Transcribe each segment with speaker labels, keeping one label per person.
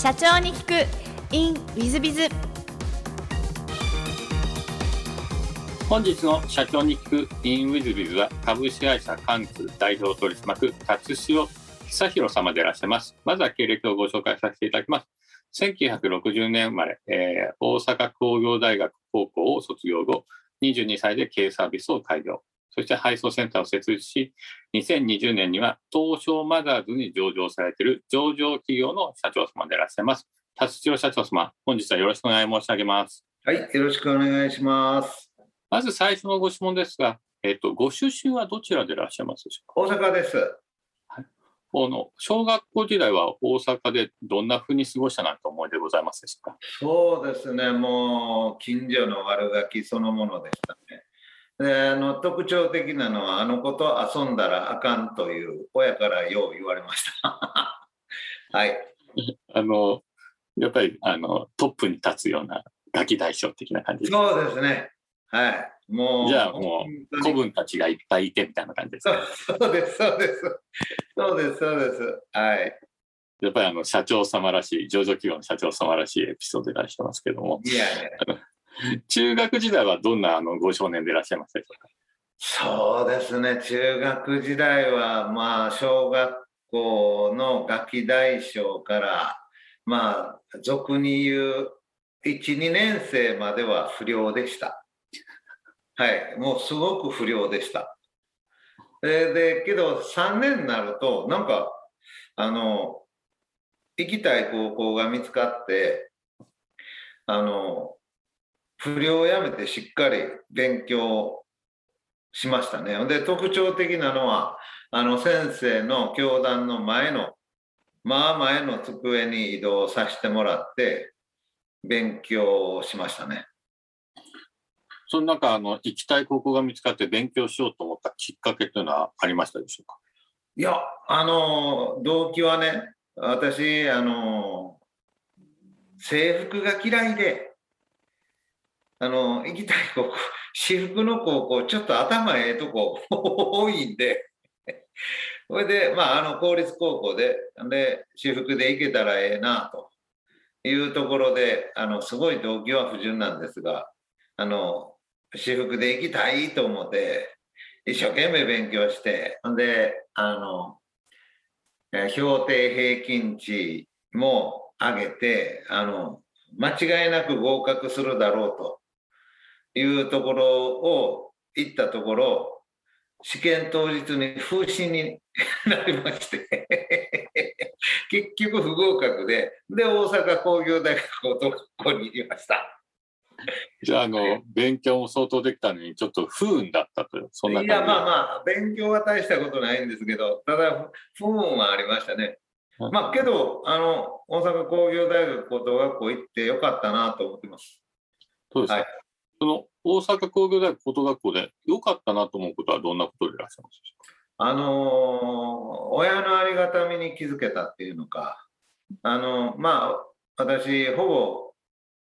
Speaker 1: 社長に聞く in ウィズビズ
Speaker 2: 本日の社長に聞く in ウィズビズは株式会社関空代表取締役達潮久弘様でいらっしゃいます。まずは経歴をご紹介させていただきます。1960年生まれ、えー、大阪工業大学高校を卒業後、22歳で経営サービスを開業。そして配送センターを設立し、2020年には東証マザーズに上場されている上場企業の社長様でいらっしゃいます。達代社長様、本日はよろしくお願い申し上げます。
Speaker 3: はい、よろしくお願いします。
Speaker 2: まず最初のご質問ですが、えっと、ご出身はどちらでいらっしゃいますでしょ
Speaker 3: うか？大阪です。
Speaker 2: はい、この小学校時代は大阪でどんなふうに過ごしたなんて思いでございますでしょうか？
Speaker 3: そうですね、もう近所の悪ガキそのものでしたね。であの特徴的なのはあの子と遊んだらあかんという親からよう言われました。はい。
Speaker 2: あのやっぱりあのトップに立つようなガキ大将的な感じ
Speaker 3: そうですね。はい。
Speaker 2: もうじゃあもう子分たちがいっぱいいてみたいな感じですか
Speaker 3: そうですそうです。そうですそうです。はい。
Speaker 2: やっぱりあの社長様らしい上場企業の社長様らしいエピソードでいらしてますけども。
Speaker 3: いやいや
Speaker 2: 中学時代はどんなあのご少年でいらっしゃいましたでしょうか？
Speaker 3: そうですね。中学時代はまあ小学校のガキ大将からまあ俗に言う12年生までは不良でした。はい。もうすごく不良でした。ででけど3年になるとなんかあの行きたい高校が見つかってあの不良をやめてしっかり勉強しましたね。で特徴的なのはあの先生の教壇の前のまあ前の机に移動させてもらって勉強しましたね。
Speaker 2: その中あの行きたい高校が見つかって勉強しようと思ったきっかけというのはありましたでしょうか？
Speaker 3: いやあの動機はね私あの制服が嫌いであの、行きたい高校、私服の高校、ちょっと頭ええとこ多いんで、それで、まあ、あの、公立高校で、で、私服で行けたらええな、というところで、あの、すごい動機は不純なんですが、あの、私服で行きたいと思って、一生懸命勉強して、で、あの、評定平均値も上げて、あの、間違いなく合格するだろうというところを行ったところ、試験当日に風疹に なりまして 結局不合格で、で、大阪工業大学高校に行きました。
Speaker 2: じゃあ、あの、勉強も相当できたのに、ちょっと不運だったという、
Speaker 3: そんないや、まあまあ、勉強は大したことないんですけど、ただ、不運はありましたね。まあ、けど、あの、大阪工業大学高等学校行ってよかったなと思ってます。
Speaker 2: そうですか？はいその大阪工業大学高等学校で良かったなと思うことはどんなことでいらっしゃいますか？
Speaker 3: あの、親のありがたみに気づけたっていうのか、あの、まあ、私、ほぼ、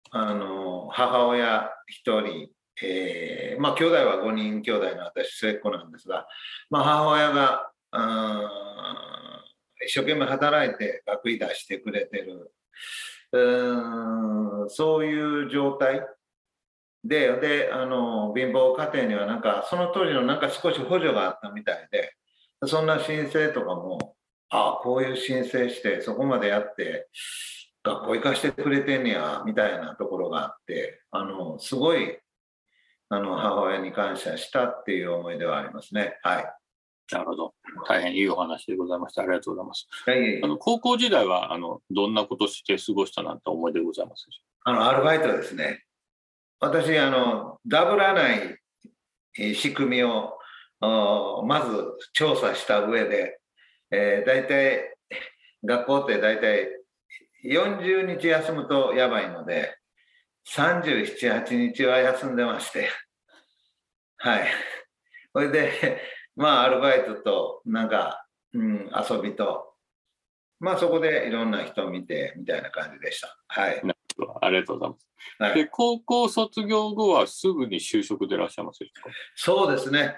Speaker 3: あの、母親一人、えー、まあ、兄弟は5人兄弟の私、末っ子なんですが、まあ、母親が、一生懸命働いて学費出してくれてる、うんそういう状態。で、で、あの、貧乏家庭にはなんか、その当時のなんか少し補助があったみたいで、そんな申請とかも、ああ、こういう申請して、そこまでやって、学校行かしてくれてんねや、みたいなところがあって、あの、すごい、あの、母親に感謝したっていう思い出はありますね。はい。
Speaker 2: なるほど。大変いいお話でございました。ありがとうございます。はい、あの高校時代はあのどんなことして過ごしたなんて思い出ございます
Speaker 3: あのアルバイトですね。私、あの、ダブらない仕組みをまず調査した上で、えー、大体、学校って大体40日休むとやばいので、37、8日は休んでまして、はい。それで、まあ、アルバイトと、なんか、うん、遊びと、まあ、そこでいろんな人を見て、みたいな感じでした。はい。
Speaker 2: ありがとうございます。はい、で、高校卒業後はすぐに就職でいらっしゃいますか？
Speaker 3: そうですね。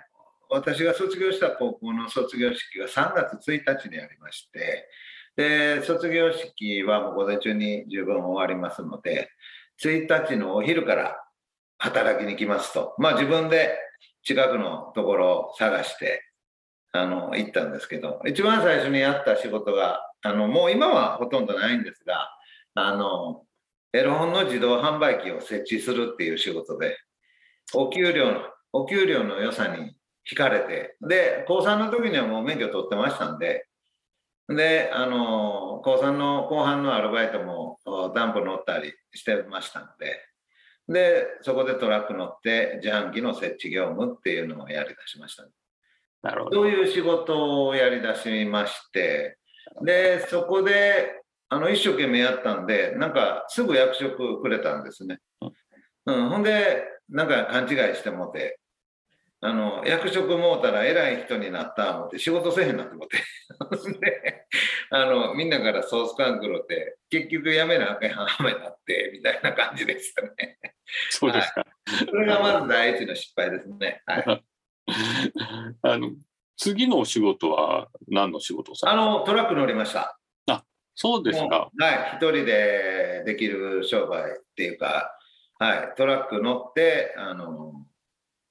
Speaker 3: 私が卒業した高校の卒業式が3月1日にありまして、で、卒業式はもう午前中に十分終わりますので、1日のお昼から働きに来ますと、まあ自分で近くのところを探して、あの、行ったんですけど、一番最初にやった仕事が、あの、もう今はほとんどないんですが、あの、エロ本の自動販売機を設置するっていう仕事で、お給料の、お給料の良さに惹かれて、で、高3の時にはもう免許取ってましたんで、で、あの、高3の後半のアルバイトもダンプ乗ったりしてましたので、で、そこでトラック乗って自販機の設置業務っていうのをやりだしました。
Speaker 2: なるほど。
Speaker 3: そういう仕事をやりだしまして、で、そこで、あの、一生懸命やったんで、なんかすぐ役職くれたんですね。うん、ほんで、なんか勘違いしてもて、あの、役職もうたら偉い人になった思って仕事せえへんなって思って。で、あの、みんなからソースカンクロって、結局やめなあかんはめなって、みたいな感じでしたね。
Speaker 2: そうですか。はい、
Speaker 3: それがまず第一の失敗ですね。はい。
Speaker 2: あの、次のお仕事は何の仕事
Speaker 3: あの、トラック乗りました。
Speaker 2: そうですか。
Speaker 3: はい、一人でできる商売っていうか、はい、トラック乗って、あの、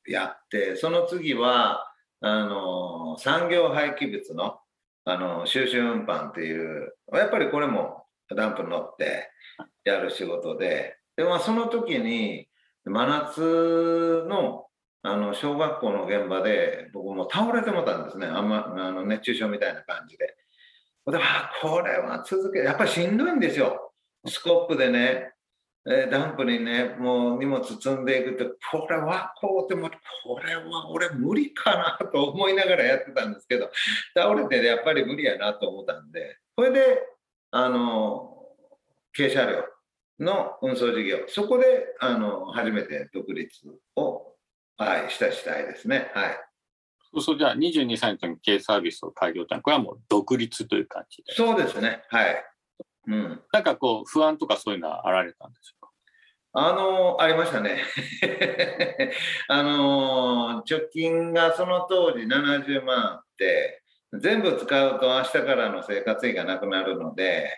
Speaker 3: やって、その次は、あの、産業廃棄物の、あの、収集運搬っていう、やっぱりこれもダンプ乗ってやる仕事で、で、まあ、その時に、真夏の、あの、小学校の現場で、僕も倒れてもたんですね。あんま、あの、熱中症みたいな感じで。で、あ、これは続け、やっぱりしんどいんですよ。スコップでね、えー、ダンプにね、もう荷物積んでいくと、これはこうても、これは俺無理かなと思いながらやってたんですけど、倒れてやっぱり無理やなと思ったんで、これで、あの、軽車両の運送事業、そこで、あの、初めて独立を、はい、したしたいですね。はい。
Speaker 2: そうそう、じゃあ22歳の時に軽サービスを開業したこれはもう独立という感じで。
Speaker 3: そうですね。はい。うん。
Speaker 2: なんかこう、不安とかそういうのはあられたんですか？
Speaker 3: あの、ありましたね。あの、貯金がその当時70万あって、全部使うと明日からの生活費がなくなるので、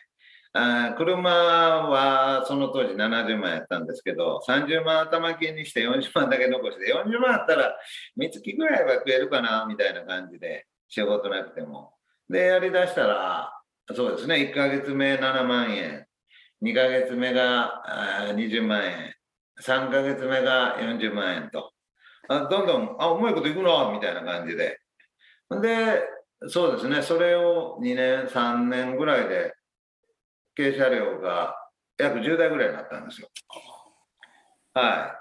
Speaker 3: あ車はその当時70万やったんですけど、30万頭金にして40万だけ残して、40万あったら三月ぐらいは食えるかな、みたいな感じで、仕事なくても。で、やりだしたら、そうですね、1ヶ月目7万円、2ヶ月目が20万円、3ヶ月目が40万円と、あどんどん、あ、うまいこといくな、みたいな感じで。で、そうですね、それを2年、3年ぐらいで、軽車両が約10台ぐらいになったんですよ。は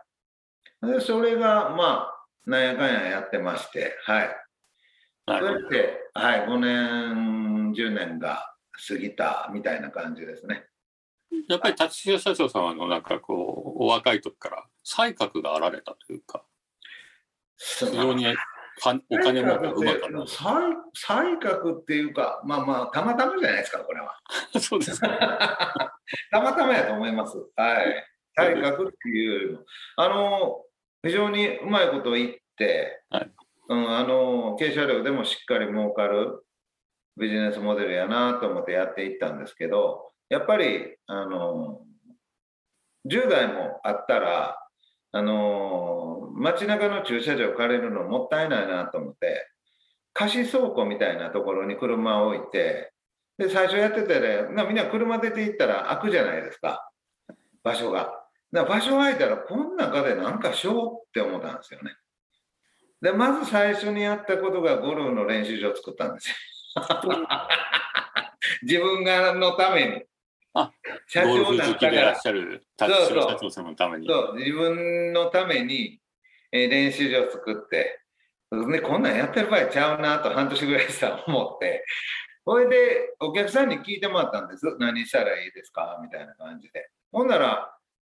Speaker 3: い。で、それが、まあ、なんやかんややってまして、はい。それで、はい、5年、10年が過ぎたみたいな感じですね。
Speaker 2: やっぱり達代社長様のなんかこうお若い時から才覚があられたというか非常にお金もうまかった
Speaker 3: 才覚っていうかまあまあたまたまじゃないですかこれは。
Speaker 2: そうです
Speaker 3: か。たまたまやと思います。はい。才覚っていうよりも。あの非常にうまいこと言って、はい、うん、あの軽車両でもしっかり儲かるビジネスモデルやなと思ってやっていったんですけど、やっぱり、あの、10台もあったら、あの、街中の駐車場借りるのもったいないなと思って、貸し倉庫みたいなところに車を置いて、で、最初やっててね、みんな車出て行ったら開くじゃないですか、場所が。だ場所空いたら、この中で何かしようって思ったんですよね。で、まず最初にやったことがゴルフの練習場を作ったんですよ。自分がのために。
Speaker 2: 社長だったから。そうそう。
Speaker 3: 自分のために、えー、練習場作って、ね、こんなんやってる場合ちゃうなと半年ぐらいした思って、それでお客さんに聞いてもらったんです。何したらいいですか？みたいな感じで。ほんなら、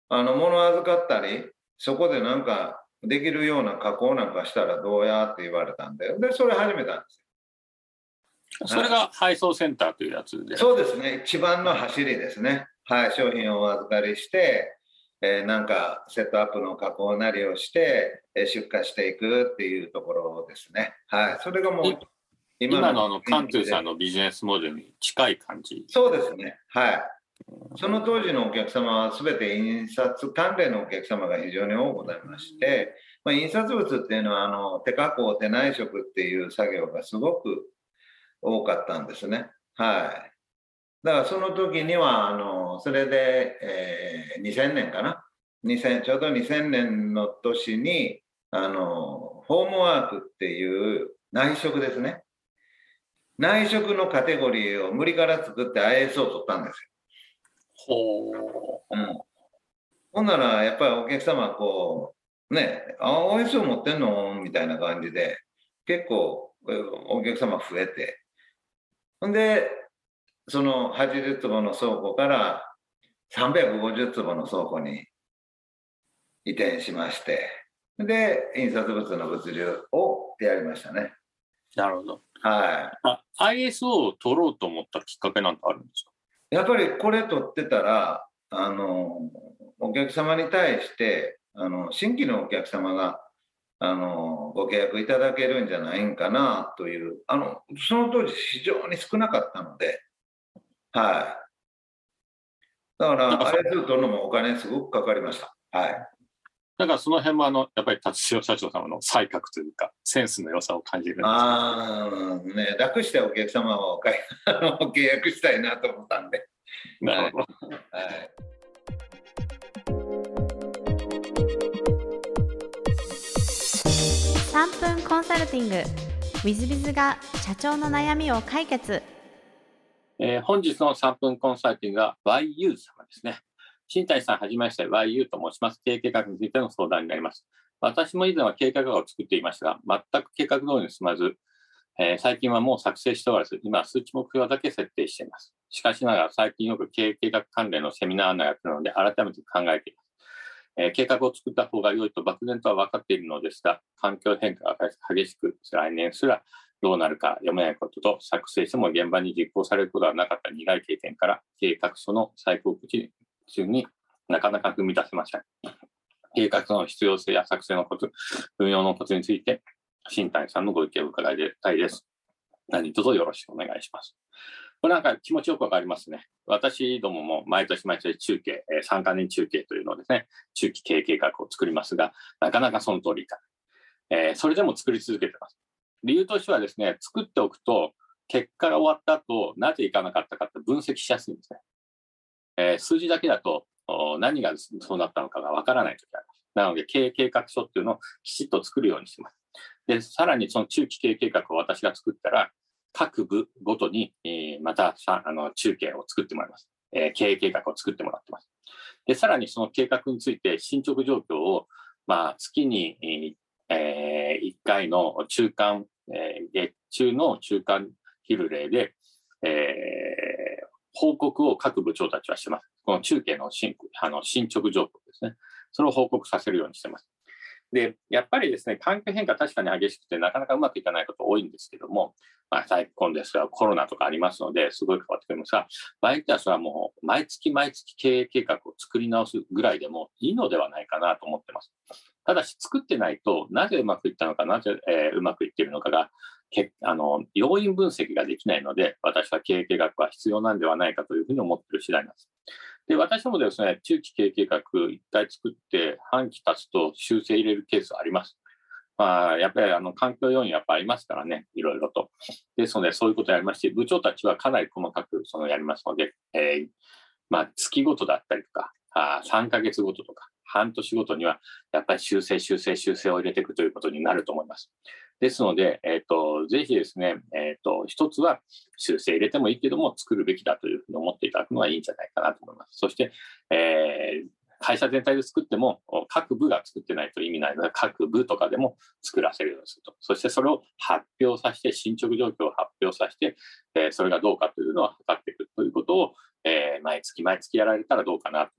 Speaker 3: あの、物預かったり、そこでなんかできるような加工なんかしたらどうや？って言われたんで、で、それ始めたんです
Speaker 2: それが配送センターというやつで。
Speaker 3: そうですね。一番の走りですね。はい。商品をお預かりして、えー、なんかセットアップの加工なりをして、えー、出荷していくっていうところですね。はい。それがもう
Speaker 2: 今のあのカントゥさんのビジネスモデルに近い感じ？
Speaker 3: そうですね。はい。その当時のお客様は全て印刷関連のお客様が非常に多くございまして、まあ、印刷物っていうのはあの手加工手内職っていう作業がすごく多かったんですね。はい。だからその時にはあのそれで、えー2000年かな？2000ちょうど2000年の年にあのホームワークっていう内職ですね。内職のカテゴリーを無理から作って IS を取ったんですよ。
Speaker 2: ほ
Speaker 3: うん、ほんならやっぱりお客様はこうね「あを持ってんの?」みたいな感じで結構えお客様増えてほんでその80坪の倉庫から350坪の倉庫に移転しましてで印刷物の物流をやりましたね。
Speaker 2: うなるほど。
Speaker 3: はい。
Speaker 2: あ ISO を取ろうと思ったきっかけなんてあるんですか？
Speaker 3: やっぱりこれ取ってたらあのお客様に対してあの新規のお客様があのご契約いただけるんじゃないんかなというあのその当時非常に少なかったのではい。だからあれずっとのもお金すごくかかりました。はい。
Speaker 2: だからその辺もあのやっぱり達代社長様の才覚というかセンスの良さを感じるんです
Speaker 3: ああね楽してお客様を契約したいなと思ったんで。
Speaker 2: なるほど。
Speaker 3: はい
Speaker 1: 3分コンサルティング w i z b i z が社長の悩みを解決
Speaker 2: えー本日の3分コンサルティングは YU 様ですね。新谷さん、はじめまして YU と申します。経営計画についての相談になります。私も以前は経営計画を作っていましたが、全く計画通りに進まず、えー最近はもう作成しておらず、今は数値目標だけ設定しています。しかしながら最近よく経営計画関連のセミナーなどやっているので、改めて考えています。え計画を作った方が良いと漠然とは分かっているのですが、環境変化が激しく、来年すらどうなるか読めないことと、作成しても現場に実行されることはなかった苦い経験から、計画書の最高口中になかなか踏み出せません。計画の必要性や作成のこと、運用のことについて、新谷さんのご意見を伺いたいです。何卒よろしくお願いします。これなんか気持ちよくわかりますね。私どもも毎年毎年中継、えー3カ年中継というのをですね、中期経営計画を作りますが、なかなかその通りいかない。えーそれでも作り続けてます。理由としてはですね、作っておくと、結果が終わった後、なぜいかなかったかって分析しやすいんですね。えー数字だけだと、何がそうなったのかがわからないときあります。なので、経営計画書っていうのをきちっと作るようにします。で、さらにその中期経営計画を私が作ったら、各部ごとに、えーまたあの中継を作ってもらいます、えー経営計画を作ってもらってます。で、さらにその計画について進捗状況を、まあ、月に、え1回の中間、えー月中の中間ヒルレイで、えー報告を各部長たちはしてます。この中継の進あの進捗状況ですね。それを報告させるようにしてます。で、やっぱりですね、環境変化確かに激しくて、なかなかうまくいかないこと多いんですけども、まあ、最近ですが、コロナとかありますので、すごい変わってくるんですが、場合によってはそれはもう、毎月毎月経営計画を作り直すぐらいでもいいのではないかなと思ってます。ただし、作ってないと、なぜうまくいったのか、なぜ、えーうまくいっているのかが、けあの要因分析ができないので、私は経営計画は必要なんではないかというふうに思っている次第なんです。で、私もですね、中期経営計画1回作って、半期経つと修正入れるケースあります。まあ、やっぱりあの環境要因やっぱありますからね、いろいろと。ですので、そういうことやりまして、部長たちはかなり細かくそのやりますので、えーまあ、月ごとだったりとか、あ3ヶ月ごととか、半年ごとには、やっぱり修正、修正、修正を入れていくということになると思います。ですので、えっ、と、ぜひですね、えっ、と、一つは修正入れてもいいけども、作るべきだというふうに思っていただくのはいいんじゃないかなと思います。そして、えー会社全体で作っても、各部が作ってないと意味ないので、各部とかでも作らせるようにすると。そしてそれを発表させて、進捗状況を発表させて、えーそれがどうかというのを測っていくということを、えー毎月毎月やられたらどうかなと。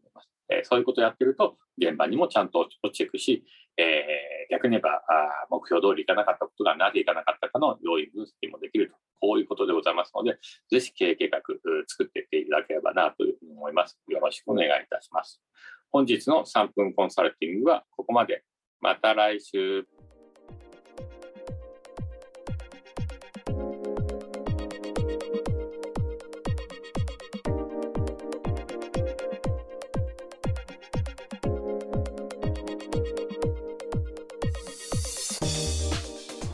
Speaker 2: えーそういうことをやってると、現場にもちゃんとチェックし、えー逆に言えばあ目標通りいかなかったことがなぜいかなかったかの要因分析もできると、こういうことでございますので、ぜひ経営計画作っていっていただければなというふうに思います。よろしくお願いいたします。本日の3分コンサルティングはここまで。また来週。